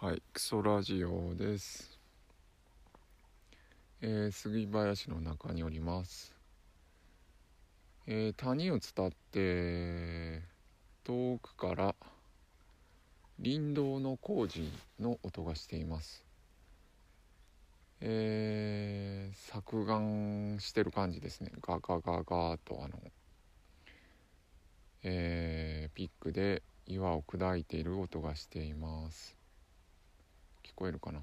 はい、クソラジオです。えー、杉林の中におります。えー、谷を伝って遠くから林道の工事の音がしています。えー、削岩してる感じですね。ガガガガーとあの、えー、ピックで岩を砕いている音がしています。聞こえるかな？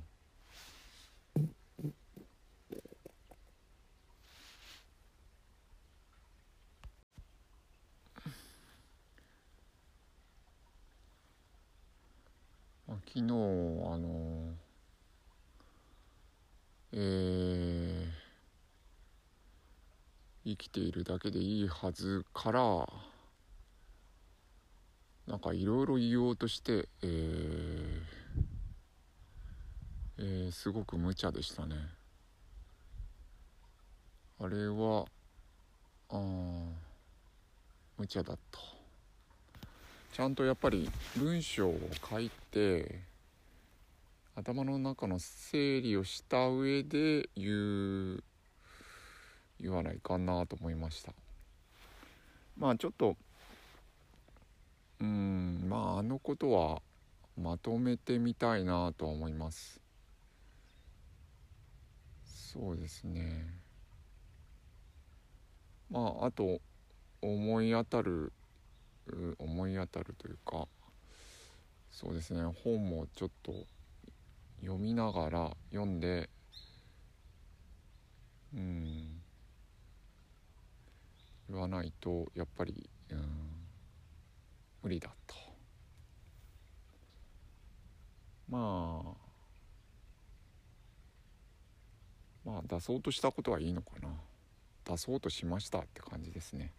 まあ昨日あのえー生きているだけでいいはずからなんかいろいろ言おうとしてえーえーすごく無茶でしたね。あれはあ無茶だとちゃんとやっぱり文章を書いて頭の中の整理をした上で言う言わないかなと思いました。まあちょっとうんまああのことはまとめてみたいなとは思います。そうですね。まああと思い当たる思い当たるというかそうですね。本もちょっと読みながら読んでうん。言わないとやっぱりうん。無理だと。まあまあ出そうとしたことはいいのかな。出そうとしましたって感じですね。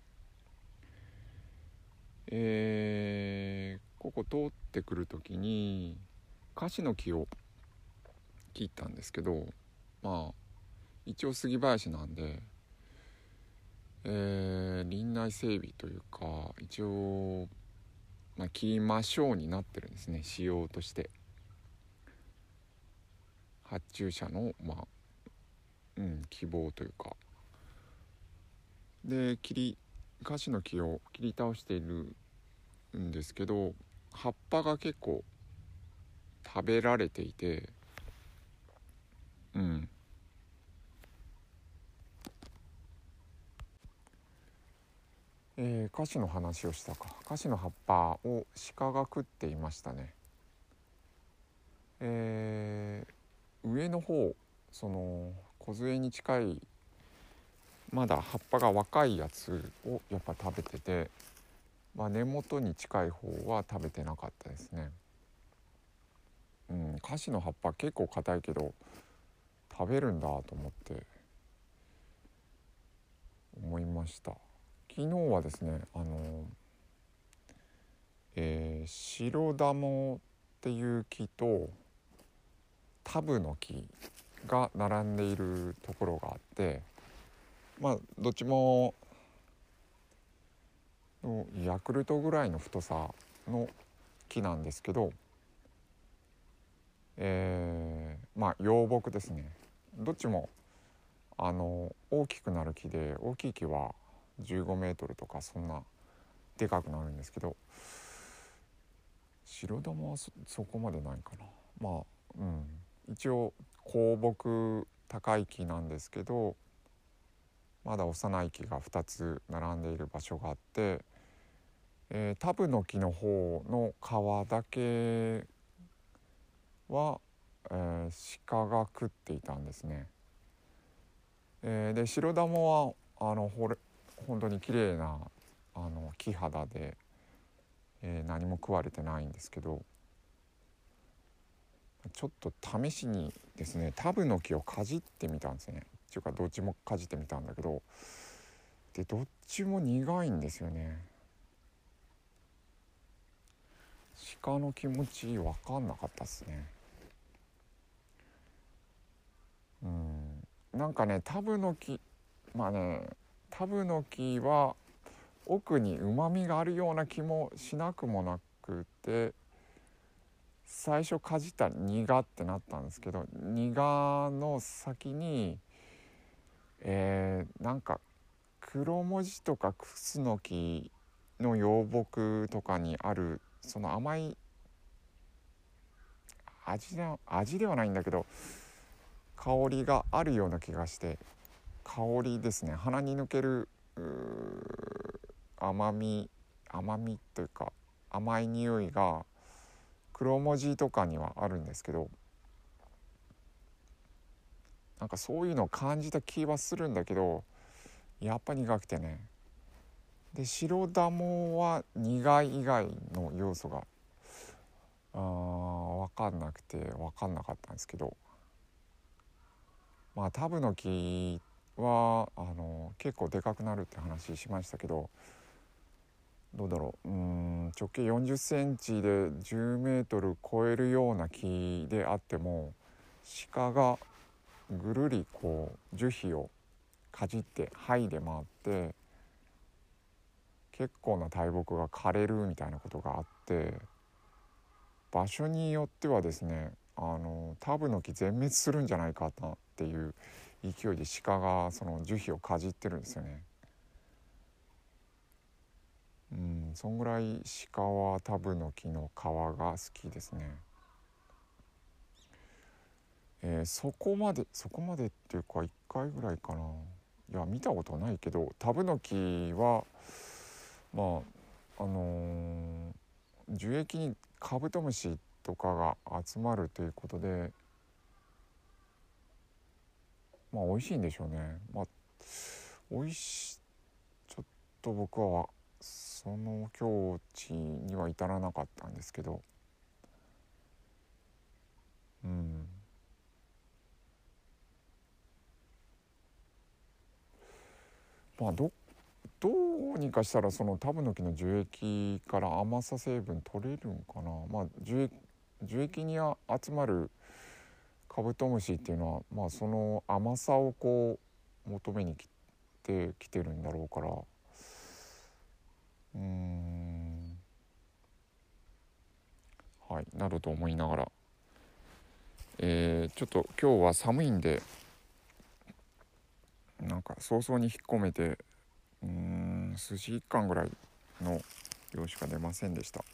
えー、ここ通ってくる時に樫の木を切ったんですけどまあ一応杉林なんでえー、林内整備というか一応、まあ、切りましょうになってるんですね。仕様として。発注者のまあ希望というか。で切り樫の木を切り倒しているんですけど葉っぱが結構食べられていてうん。えー、菓子の話をしたか。菓子の葉っぱを鹿が食っていましたね。えー、上の方その梢に近いまだ葉っぱが若いやつをやっぱ食べてて、まあ、根元に近い方は食べてなかったですね。うん菓子の葉っぱ結構硬いけど食べるんだと思って思いました。昨日はですねあのえー、白玉っていう木とタブの木が並んでいるところがあってまあどっちもヤクルトぐらいの太さの木なんですけどえー、まあ幼木ですね。どっちもあの大きくなる木で大きい木は15メートルとかそんなでかくなるんですけど白玉はそそこまでないかな。まあうん。一応高木高い木なんですけどまだ幼い木が2つ並んでいる場所があって、えー、タブの木の方の皮だけは、えー、鹿が食っていたんですね。えー、で白玉はあのほれ本当に綺麗なあの木肌で、えー、何も食われてないんですけどちょっと試しにですねタブの木をかじってみたんですね。っていうかどっちもかじってみたんだけど。でどっちも苦いんですよね。鹿の気持ち分かんなかったっすね。うん。なんかねタブの木まあねタブの木は奥にうまみがあるような気もしなくもなくて最初かじった苦ってなったんですけど苦の先にえー、なんか黒文字とかクスノキの幼木とかにあるその甘い味で味ではないんだけど香りがあるような気がして香りですね。鼻に抜ける甘み甘みというか甘い匂いが黒文字とかにはあるんですけどなんかそういうのを感じた気はするんだけどやっぱ苦くてね。で白ダモは苦い以外の要素があ分かんなくて分かんなかったんですけど。まあタブの木はあの結構でかくなるって話しましたけどどうだろううん直径4 0センチで10メートル超えるような木であっても鹿がぐるりこう樹皮をかじって剥いで回って結構な大木が枯れるみたいなことがあって場所によってはですねあのタブの木全滅するんじゃないかなっていう勢いで鹿がその樹皮をかじってるんですよね。うんそんぐらい鹿はタブの木の皮が好きですね。えー、そこまでそこまでっていうか1回ぐらいかないや見たことはないけどタブノキはまああのー、樹液にカブトムシとかが集まるということでまあ美味しいんでしょうねまあ美味しちょっと僕はその境地には至らなかったんですけど。うん。まあどどうにかしたらそのタブノキの樹液から甘さ成分取れるんかな。まあ樹液樹液に集まるカブトムシっていうのはまあその甘さをこう求めに来てきてるんだろうから。うん。はいなどと思いながら。えー、ちょっと今日は寒いんでなんか早々に引っ込めてうーん寿司1貫ぐらいの量しか出ませんでした。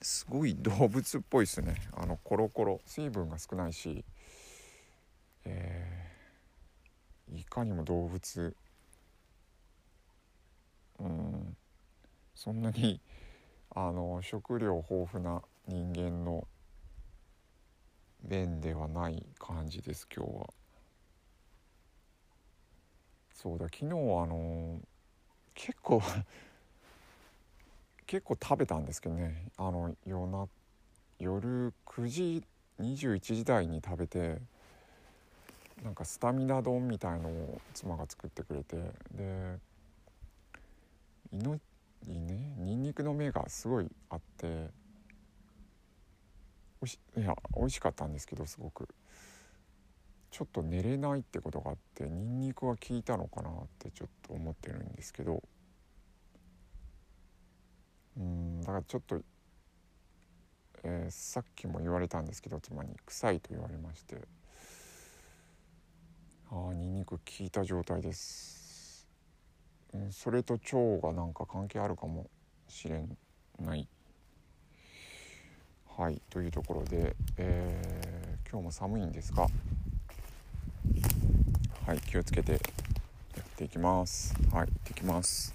すごい動物っぽいですね。あのコロコロ。水分が少ないし。えー、いかにも動物うんそんなに あの食料豊富な人間の便ではない感じです今日は。そうだ昨日あの結構 結構食べたんですけどねあの夜な夜9時21時台に食べてなんかスタミナ丼みたいのを妻が作ってくれてでいのにねにんにくの芽がすごいあっておしいや美味しかったんですけどすごく。ちょっと寝れないってことがあってニンニクは効いたのかなってちょっと思ってるんですけど。うんだからちょっと、えー、さっきも言われたんですけど妻に臭いと言われまして。ああニンニク効いた状態です、それと腸がなんか関係あるかもしれない。はいというところで、えー、今日も寒いんですがはい気をつけてやっていきます。はい行ってきます。